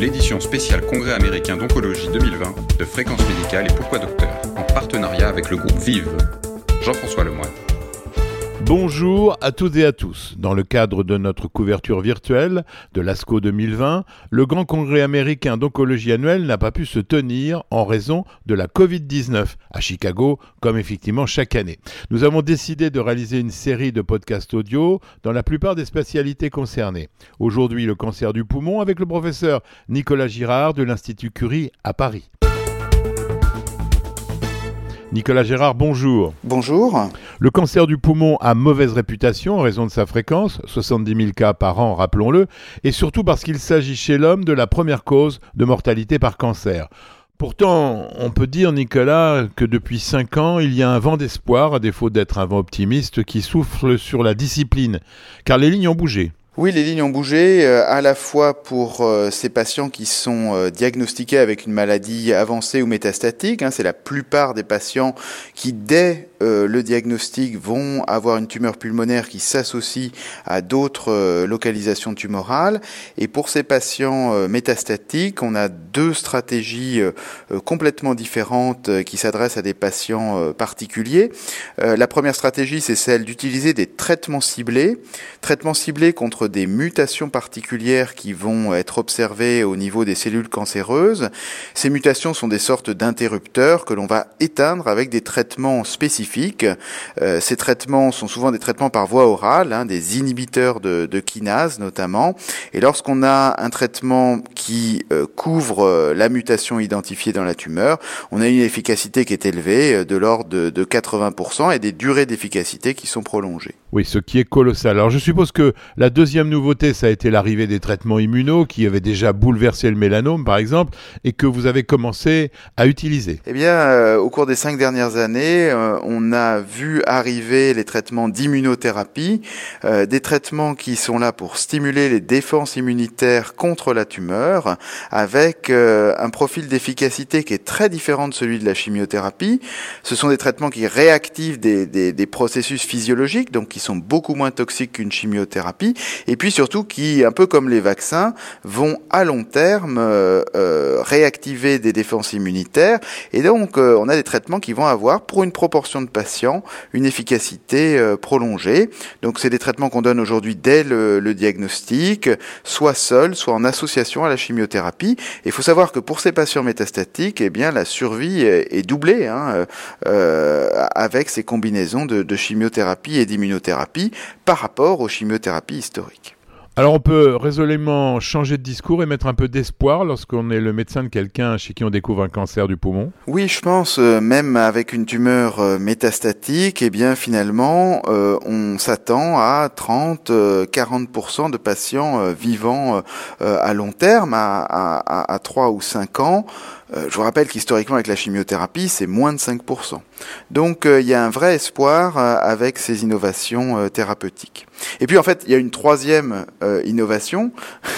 l'édition spéciale Congrès américain d'oncologie 2020 de Fréquence médicale et Pourquoi Docteur, en partenariat avec le groupe Vive. Jean-François Lemoyne. Bonjour à toutes et à tous. Dans le cadre de notre couverture virtuelle de l'ASCO 2020, le grand congrès américain d'oncologie annuel n'a pas pu se tenir en raison de la Covid-19 à Chicago, comme effectivement chaque année. Nous avons décidé de réaliser une série de podcasts audio dans la plupart des spécialités concernées. Aujourd'hui, le cancer du poumon avec le professeur Nicolas Girard de l'Institut Curie à Paris. Nicolas Gérard, bonjour. Bonjour. Le cancer du poumon a mauvaise réputation en raison de sa fréquence, 70 000 cas par an, rappelons-le, et surtout parce qu'il s'agit chez l'homme de la première cause de mortalité par cancer. Pourtant, on peut dire, Nicolas, que depuis 5 ans, il y a un vent d'espoir, à défaut d'être un vent optimiste, qui souffle sur la discipline, car les lignes ont bougé. Oui, les lignes ont bougé, euh, à la fois pour euh, ces patients qui sont euh, diagnostiqués avec une maladie avancée ou métastatique. Hein, c'est la plupart des patients qui, dès le diagnostic, vont avoir une tumeur pulmonaire qui s'associe à d'autres localisations tumorales. Et pour ces patients métastatiques, on a deux stratégies complètement différentes qui s'adressent à des patients particuliers. la première stratégie, c'est celle d'utiliser des traitements ciblés, traitements ciblés contre des mutations particulières qui vont être observées au niveau des cellules cancéreuses. Ces mutations sont des sortes d'interrupteurs que l'on va éteindre avec des traitements spécifiques. Euh, ces traitements sont souvent des traitements par voie orale, hein, des inhibiteurs de, de, kinase notamment. Et lorsqu'on a un traitement qui euh, couvre euh, la mutation identifiée dans la tumeur, on a une efficacité qui est élevée, de l'ordre de, de 80%, et des durées d'efficacité qui sont prolongées. Oui, ce qui est colossal. Alors je suppose que la deuxième nouveauté, ça a été l'arrivée des traitements immunos qui avaient déjà bouleversé le mélanome, par exemple, et que vous avez commencé à utiliser. Eh bien, euh, au cours des cinq dernières années, euh, on a vu arriver les traitements d'immunothérapie, euh, des traitements qui sont là pour stimuler les défenses immunitaires contre la tumeur, avec un profil d'efficacité qui est très différent de celui de la chimiothérapie. Ce sont des traitements qui réactivent des, des processus physiologiques, donc qui sont beaucoup moins toxiques qu'une chimiothérapie, et puis surtout qui, un peu comme les vaccins, vont à long terme euh, euh, réactiver des défenses immunitaires. Et donc, euh, on a des traitements qui vont avoir, pour une proportion de patients, une efficacité prolongée. Donc, c'est des traitements qu'on donne aujourd'hui dès le, diagnostic, soit seul, soit en association à la chimiothérapie. Il faut savoir que pour ces patients métastatiques, eh bien, la survie est, doublée hein, avec ces combinaisons de, de chimiothérapie et d'immunothérapie par rapport aux chimiothérapies historiques. Alors on peut résolument changer de discours et mettre un peu d'espoir lorsqu'on est le médecin de quelqu'un chez qui on découvre un cancer du poumon? Oui, je pense, euh, même avec une tumeur euh, métastatique, eh bien finalement, euh, on s'attend à 30-40% de patients vivant à long terme, à, à, à 3 ou 5 ans. Je vous rappelle qu'historiquement avec la chimiothérapie, c'est moins de 5%. Donc il y a un vrai espoir avec ces innovations thérapeutiques. Et puis en fait, il y a une troisième euh, innovation,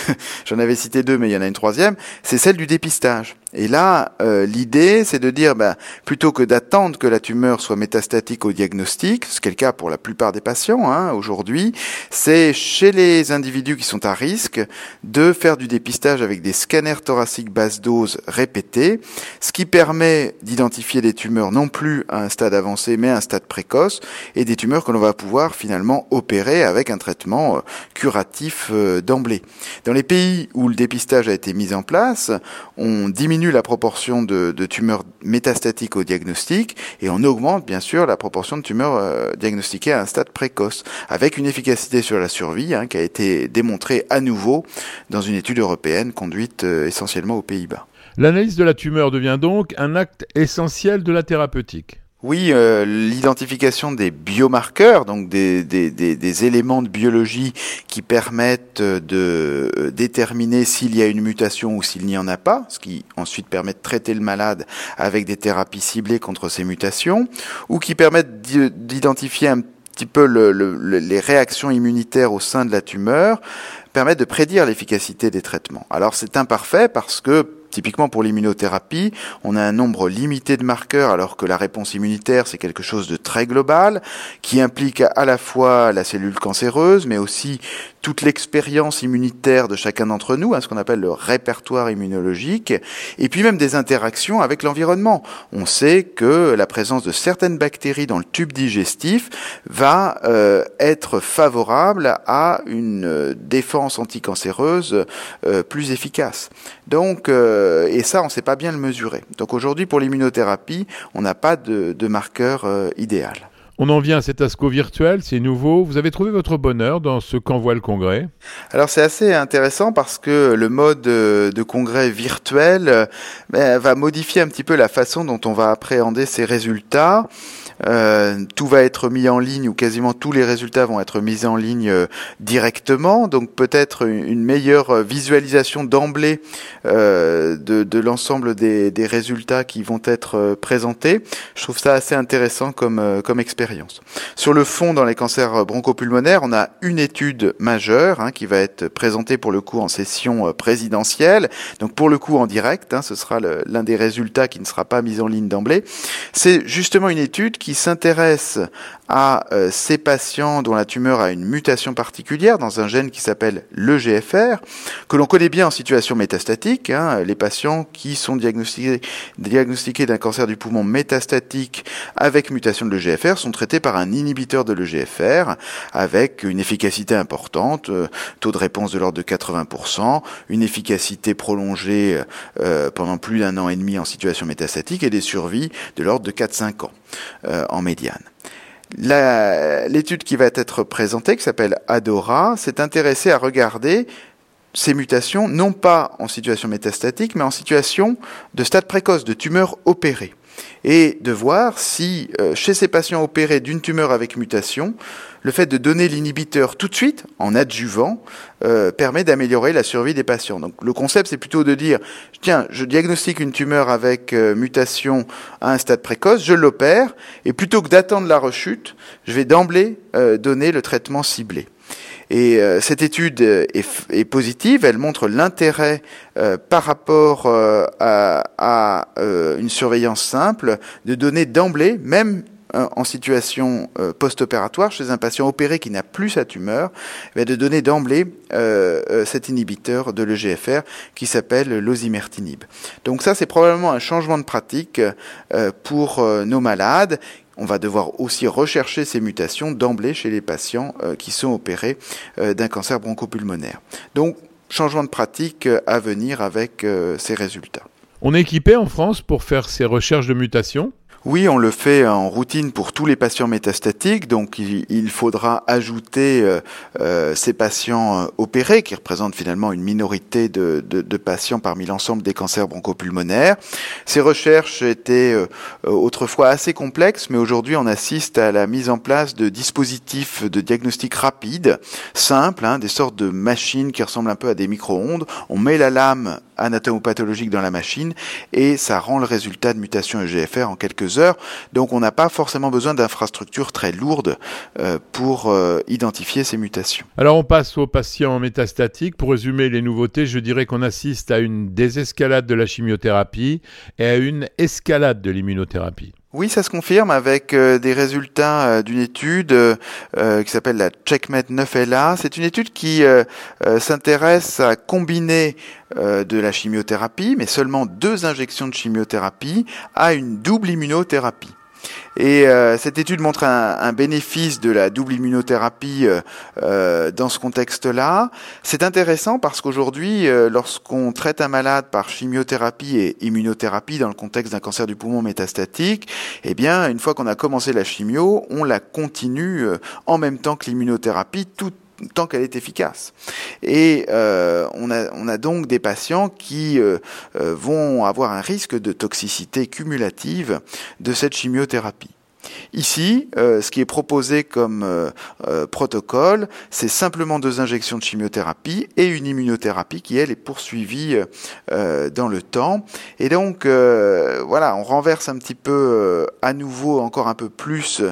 j'en avais cité deux, mais il y en a une troisième, c'est celle du dépistage. Et là, euh, l'idée, c'est de dire, ben, plutôt que d'attendre que la tumeur soit métastatique au diagnostic, ce qui est le cas pour la plupart des patients hein, aujourd'hui, c'est chez les individus qui sont à risque de faire du dépistage avec des scanners thoraciques basse dose répétés, ce qui permet d'identifier des tumeurs non plus à un stade avancé, mais à un stade précoce, et des tumeurs que l'on va pouvoir finalement opérer avec un traitement euh, curatif euh, d'emblée. Dans les pays où le dépistage a été mis en place, on diminue la proportion de, tumeurs métastatiques au diagnostic et on augmente bien sûr la proportion de tumeurs euh, diagnostiquées à un stade précoce, avec une efficacité sur la survie hein, qui a été démontrée à nouveau dans une étude européenne conduite euh, essentiellement aux Pays-Bas. L'analyse de la tumeur devient donc un acte essentiel de la thérapeutique. Oui, euh, l'identification des biomarqueurs, donc des, des, des, des, éléments de biologie qui permettent de euh, déterminer s'il y a une mutation ou s'il n'y en a pas, ce qui ensuite permet de traiter le malade avec des thérapies ciblées contre ces mutations, ou qui permettent d'identifier un petit peu le, les réactions immunitaires au sein de la tumeur, permettent de prédire l'efficacité des traitements. Alors c'est imparfait parce que typiquement pour l'immunothérapie, on a un nombre limité de marqueurs alors que la réponse immunitaire c'est quelque chose de très global qui implique à la fois la cellule cancéreuse mais aussi toute l'expérience immunitaire de chacun d'entre nous, hein, ce qu'on appelle le répertoire immunologique, et puis même des interactions avec l'environnement. On sait que la présence de certaines bactéries dans le tube digestif va euh, être favorable à une euh, défense anticancéreuse euh, plus efficace. Donc, et ça, on ne sait pas bien le mesurer. Donc aujourd'hui, pour l'immunothérapie, on n'a pas de, marqueur idéal. On en vient à cet ASCO virtuel, c'est nouveau. Vous avez trouvé votre bonheur dans ce qu'envoie le congrès? Alors c'est assez intéressant parce que le mode de congrès virtuel ben, va modifier un petit peu la façon dont on va appréhender ces résultats. Euh, tout va être mis en ligne ou quasiment tous les résultats vont être mis en ligne euh, directement. Donc peut-être une meilleure visualisation d'emblée euh, de, de l'ensemble des, des, résultats qui vont être présentés. Je trouve ça assez intéressant comme, comme expérience. Sur le fond, dans les cancers bronchopulmonaires, on a une étude majeure hein, qui va être présentée pour le coup en session présidentielle. Donc pour le coup en direct, hein, ce sera l'un des résultats qui ne sera pas mis en ligne d'emblée. C'est justement une étude qui s'intéresse à euh, ces patients dont la tumeur a une mutation particulière dans un gène qui s'appelle le GFR, que l'on connaît bien en situation métastatique. Hein, les patients qui sont diagnostiqués, d'un cancer du poumon métastatique avec mutation de l'EGFR sont traités par un inhibiteur de l'EGFR avec une efficacité importante, euh, taux de réponse de l'ordre de 80%, une efficacité prolongée euh, pendant plus d'un an et demi en situation métastatique et des survies de l'ordre de 4-5 ans. Euh, en médiane. L'étude qui va être présentée, qui s'appelle ADORA, s'est intéressée à regarder ces mutations, non pas en situation métastatique, mais en situation de stade précoce, de tumeur opérée et de voir si euh, chez ces patients opérés d'une tumeur avec mutation, le fait de donner l'inhibiteur tout de suite, en adjuvant, euh, permet d'améliorer la survie des patients. Donc le concept, c'est plutôt de dire, tiens, je diagnostique une tumeur avec euh, mutation à un stade précoce, je l'opère, et plutôt que d'attendre la rechute, je vais d'emblée donner le traitement ciblé. Et cette étude est, positive, elle montre l'intérêt par rapport à, surveillance simple de donner d'emblée, même en situation post-opératoire chez un patient opéré qui n'a plus sa tumeur, eh de donner d'emblée cet inhibiteur de l'EGFR qui s'appelle l'osimertinib. Donc ça, c'est probablement un changement de pratique pour nos malades on va devoir aussi rechercher ces mutations d'emblée chez les patients euh, qui sont opérés euh, d'un cancer bronchopulmonaire. Donc, changement de pratique euh, à venir avec ces résultats. On est équipé en France pour faire ces recherches de mutations oui, on le fait en routine pour tous les patients métastatiques, donc il, faudra ajouter euh, euh, ces patients euh, opérés, qui représentent finalement une minorité de, patients parmi l'ensemble des cancers bronchopulmonaires. Ces recherches étaient autrefois assez complexes, mais aujourd'hui on assiste à la mise en place de dispositifs de diagnostic rapide, simples, hein, des sortes de machines qui ressemblent un peu à des micro-ondes. On met la lame anatomopathologique dans la machine et ça rend le résultat de mutation EGFR en quelques heures. Donc on n'a pas forcément besoin d'infrastructures très lourdes euh, pour euh, identifier ces mutations. Alors on passe aux patients métastatiques. Pour résumer les nouveautés, je dirais qu'on assiste à une désescalade de la chimiothérapie et à une escalade de l'immunothérapie. Oui, ça se confirme avec euh, des résultats euh, d'une étude euh, qui s'appelle la CheckMate 9LA. C'est une étude qui s'intéresse à combiner de la chimiothérapie, mais seulement deux injections de chimiothérapie, à une double immunothérapie. Et euh, cette étude montre un, bénéfice de la double immunothérapie euh, euh, dans ce contexte-là. C'est intéressant parce qu'aujourd'hui, lorsqu'on traite un malade par chimiothérapie et immunothérapie dans le contexte d'un cancer du poumon métastatique, eh bien, une fois qu'on a commencé la chimio, on la continue en même temps que l'immunothérapie, tant qu'elle est efficace. Et euh, on, a, on, a, donc des patients qui euh, euh, vont avoir un risque de toxicité cumulative de cette chimiothérapie. Ici, euh, ce qui est proposé comme euh, euh, protocole, c'est simplement deux injections de chimiothérapie et une immunothérapie qui, elle, est poursuivie dans le temps. Et donc, voilà, on renverse un petit peu à nouveau encore un peu plus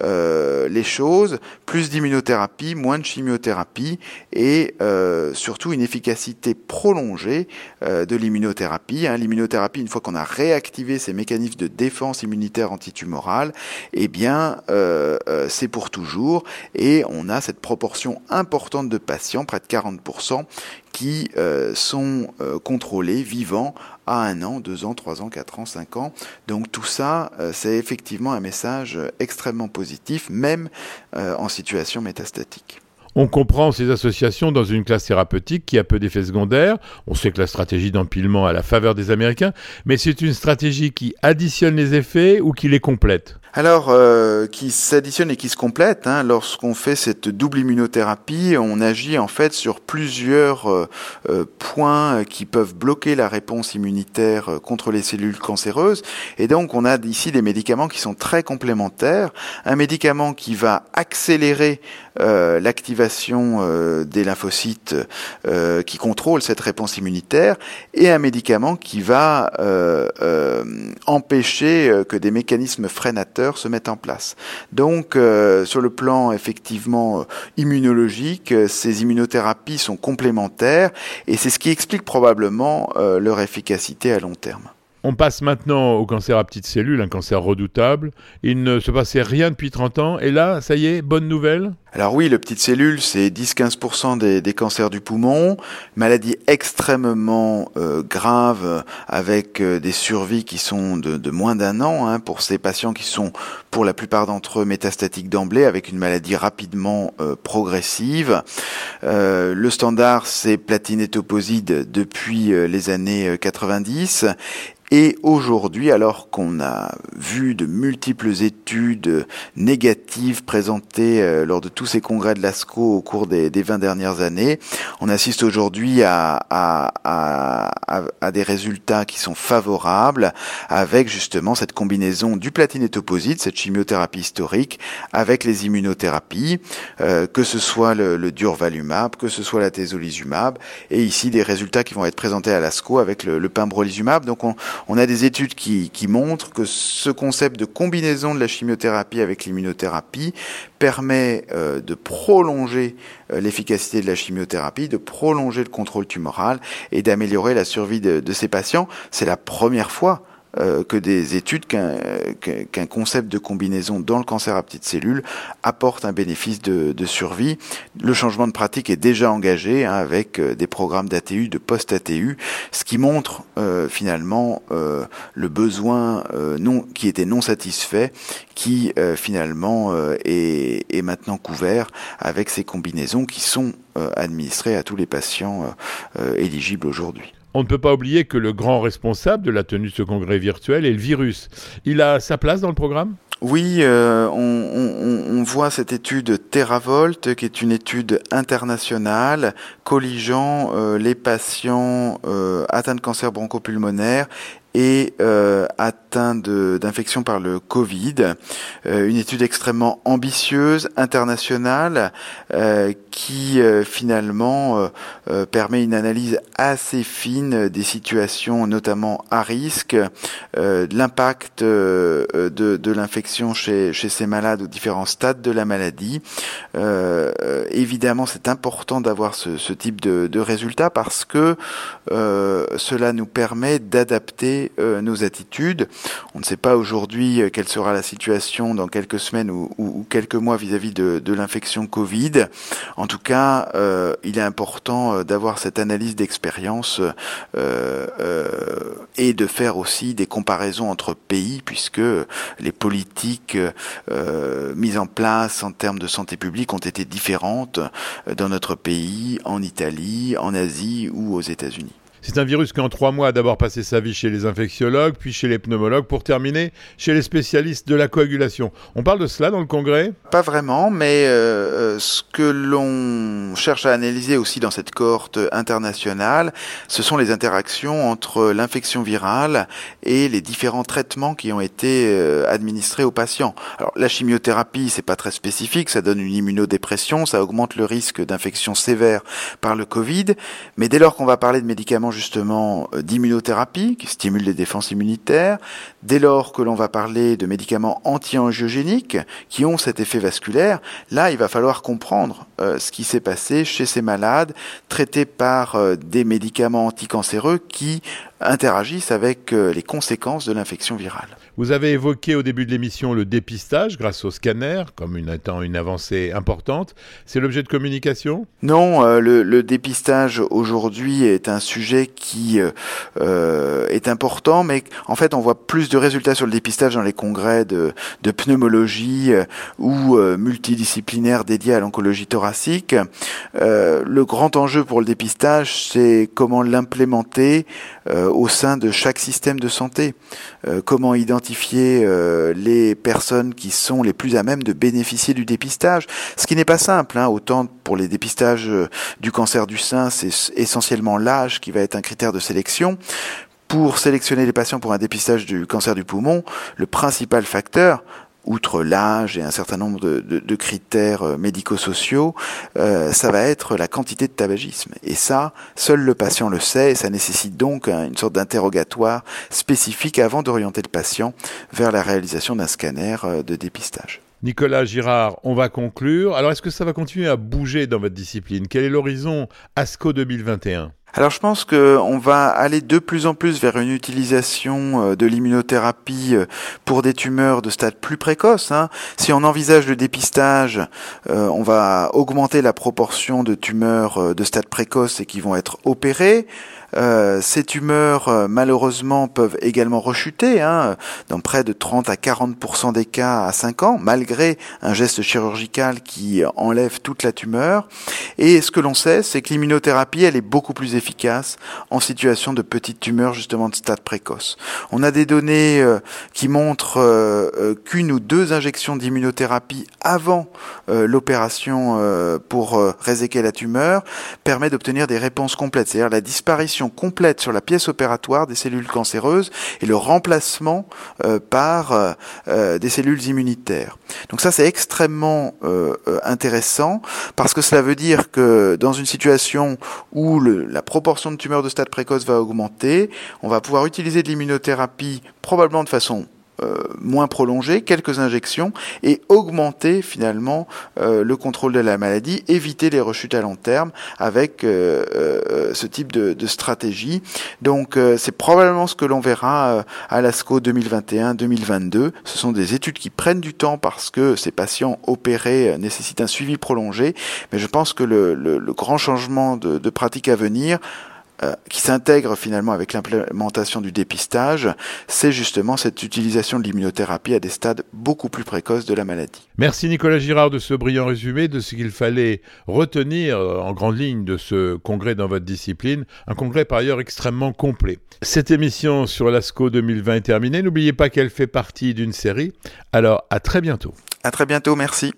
les choses, plus d'immunothérapie, moins de chimiothérapie et surtout une efficacité prolongée de l'immunothérapie. Hein. L'immunothérapie, une fois qu'on a réactivé ces mécanismes de défense immunitaire antitumorale, eh bien, euh, euh, c'est pour toujours. Et on a cette proportion importante de patients, près de 40%, qui euh, sont contrôlés, vivants, à un an, deux ans, trois ans, quatre ans, cinq ans. Donc tout ça, c'est effectivement un message extrêmement positif, même en situation métastatique. On comprend ces associations dans une classe thérapeutique qui a peu d'effets secondaires. On sait que la stratégie d'empilement a la faveur des Américains, mais c'est une stratégie qui additionne les effets ou qui les complète? Alors, euh, qui s'additionne et qui se complète. Hein, Lorsqu'on fait cette double immunothérapie, on agit en fait sur plusieurs euh, euh, points qui peuvent bloquer la réponse immunitaire contre les cellules cancéreuses. Et donc, on a ici des médicaments qui sont très complémentaires. Un médicament qui va accélérer l'activation des lymphocytes qui contrôlent cette réponse immunitaire, et un médicament qui va empêcher que des mécanismes freinateurs se mettent en place. Donc, euh, sur le plan effectivement euh, immunologique, euh, ces immunothérapies sont complémentaires et c'est ce qui explique probablement leur efficacité à long terme. On passe maintenant au cancer à petites cellules, un cancer redoutable. Il ne se passait rien depuis 30 ans. Et là, ça y est, bonne nouvelle Alors oui, le petite cellule, c'est 10-15% des, cancers du poumon. Maladie extrêmement euh, grave avec euh, des survies qui sont de, moins d'un an hein, pour ces patients qui sont pour la plupart d'entre eux métastatiques d'emblée avec une maladie rapidement euh, progressive. le standard, c'est et depuis les années 90 et aujourd'hui, alors qu'on a vu de multiples études négatives présentées euh, lors de tous ces congrès de l'ASCO au cours des, des 20 dernières années, on assiste aujourd'hui à, à, à, à, des résultats qui sont favorables avec justement cette combinaison du platinétoposite, cette chimiothérapie historique, avec les immunothérapies, euh, que ce soit le, durvalumab, que ce soit la tezolizumab, et ici des résultats qui vont être présentés à l'ASCO avec le, le pembrolizumab. Donc on, on a des études qui, montrent que ce concept de combinaison de la chimiothérapie avec l'immunothérapie permet euh, de prolonger euh, l'efficacité de la chimiothérapie, de prolonger le contrôle tumoral et d'améliorer la survie de ces patients. C'est la première fois euh, que des études qu'un concept de combinaison dans le cancer à petites cellules apporte un bénéfice de, de survie. Le changement de pratique est déjà engagé hein, avec euh, des programmes d'ATU, de post-ATU, ce qui montre euh, finalement le besoin non, qui était non satisfait, qui finalement est, est, maintenant couvert avec ces combinaisons qui sont administrées à tous les patients éligibles aujourd'hui. On ne peut pas oublier que le grand responsable de la tenue de ce congrès virtuel est le virus. Il a sa place dans le programme? Oui, euh, on, voit cette étude TerraVolt, qui est une étude internationale, colligeant euh, les patients euh, atteints de cancer bronchopulmonaire et euh, atteint d'infection par le Covid. Une étude extrêmement ambitieuse, internationale, qui euh, finalement euh, permet une analyse assez fine des situations, notamment à risque, de l'impact de, de l'infection chez, chez ces malades aux différents stades de la maladie. évidemment, c'est important d'avoir ce, ce, type de, de résultats parce que cela nous permet d'adapter euh, nos attitudes. On ne sait pas aujourd'hui euh, quelle sera la situation dans quelques semaines ou, quelques mois vis-à-vis de, l'infection Covid. Tout cas, euh, il est important d'avoir cette analyse d'expérience et de faire aussi des comparaisons entre pays, puisque les politiques mises en place en termes de santé publique ont été différentes dans notre pays, en Italie, en Asie ou aux États-Unis. C'est un virus qui en trois mois a d'abord passé sa vie chez les infectiologues, puis chez les pneumologues, pour terminer chez les spécialistes de la coagulation. On parle de cela dans le congrès? Pas vraiment, mais euh, ce que l'on cherche à analyser aussi dans cette cohorte internationale, ce sont les interactions entre l'infection virale et les différents traitements qui ont été euh, administrés aux patients. Alors la chimiothérapie, c'est pas très spécifique, ça donne une immunodépression, ça augmente le risque d'infection sévère par le Covid, mais dès lors qu'on va parler de médicaments justement euh, d'immunothérapie qui stimulent les défenses immunitaires, dès lors que l'on va parler de médicaments anti-angiogéniques qui ont cet effet vasculaire, là il va falloir comprendre euh, ce qui s'est passé chez ces malades traités par des médicaments anticancéreux qui interagissent avec euh, les conséquences de l'infection virale. Vous avez évoqué au début de l'émission le dépistage grâce au scanner comme une, étant une avancée importante. C'est l'objet de communication? Non, euh, le, dépistage aujourd'hui est un sujet qui euh, est important, mais en fait on voit plus de résultats sur le dépistage dans les congrès de, de pneumologie ou multidisciplinaires dédiés à l'oncologie thoracique. Le grand enjeu pour le dépistage, c'est comment l'implémenter au sein de chaque système de santé. Euh, comment identifier euh, les personnes qui sont les plus à même de bénéficier du dépistage, ce qui n'est pas simple. Hein. Autant pour les dépistages euh, du cancer du sein, c'est essentiellement l'âge qui va être un critère de sélection pour sélectionner les patients pour un dépistage du cancer du poumon, le principal facteur, outre l'âge et un certain nombre de, critères euh, médico-sociaux, euh, ça va être la quantité de tabagisme. Et ça, seul le patient le sait, et ça nécessite donc une sorte d'interrogatoire spécifique avant d'orienter le patient vers la réalisation d'un scanner euh, de dépistage. Nicolas Girard, on va conclure. Alors, est-ce que ça va continuer à bouger dans votre discipline? Quel est l'horizon ASCO 2021 alors je pense qu'on va aller de plus en plus vers une utilisation euh, de l'immunothérapie euh, pour des tumeurs de stade plus précoce. Hein. Si on envisage le dépistage, euh, on va augmenter la proportion de tumeurs de stade précoce et qui vont être opérées. Euh, ces tumeurs, euh, malheureusement, peuvent également rechuter, hein, dans près de 30 à 40% des cas à 5 ans, malgré un geste chirurgical qui enlève toute la tumeur. Et ce que l'on sait, c'est que l'immunothérapie, elle est beaucoup plus efficace en situation de petites tumeurs, justement de stade précoce. On a des données euh, qui montrent qu'une ou deux injections d'immunothérapie avant l'opération pour réséquer la tumeur permet d'obtenir des réponses complètes, c'est-à-dire la disparition complète sur la pièce opératoire des cellules cancéreuses et le remplacement euh, par euh, euh, des cellules immunitaires. Donc ça c'est extrêmement intéressant parce que cela veut dire que dans une situation où la proportion de tumeurs de stade précoce va augmenter, on va pouvoir utiliser de l'immunothérapie probablement de façon euh, moins prolongé, quelques injections, et augmenter finalement euh, le contrôle de la maladie, éviter les rechutes à long terme avec euh, ce type de, de stratégie. Donc c'est probablement ce que l'on verra à l'ASCO 2021-2022. Ce sont des études qui prennent du temps parce que ces patients opérés nécessitent un suivi prolongé, mais je pense que le, le, le grand changement de, de pratique à venir euh, qui s'intègre finalement avec l'implémentation du dépistage, c'est justement cette utilisation de l'immunothérapie à des stades beaucoup plus précoces de la maladie. Merci Nicolas Girard de ce brillant résumé de ce qu'il fallait retenir euh, en grande ligne de ce congrès dans votre discipline, un congrès par ailleurs extrêmement complet. Cette émission sur l'ASCO 2020 est terminée, n'oubliez pas qu'elle fait partie d'une série, alors à très bientôt. À très bientôt, merci.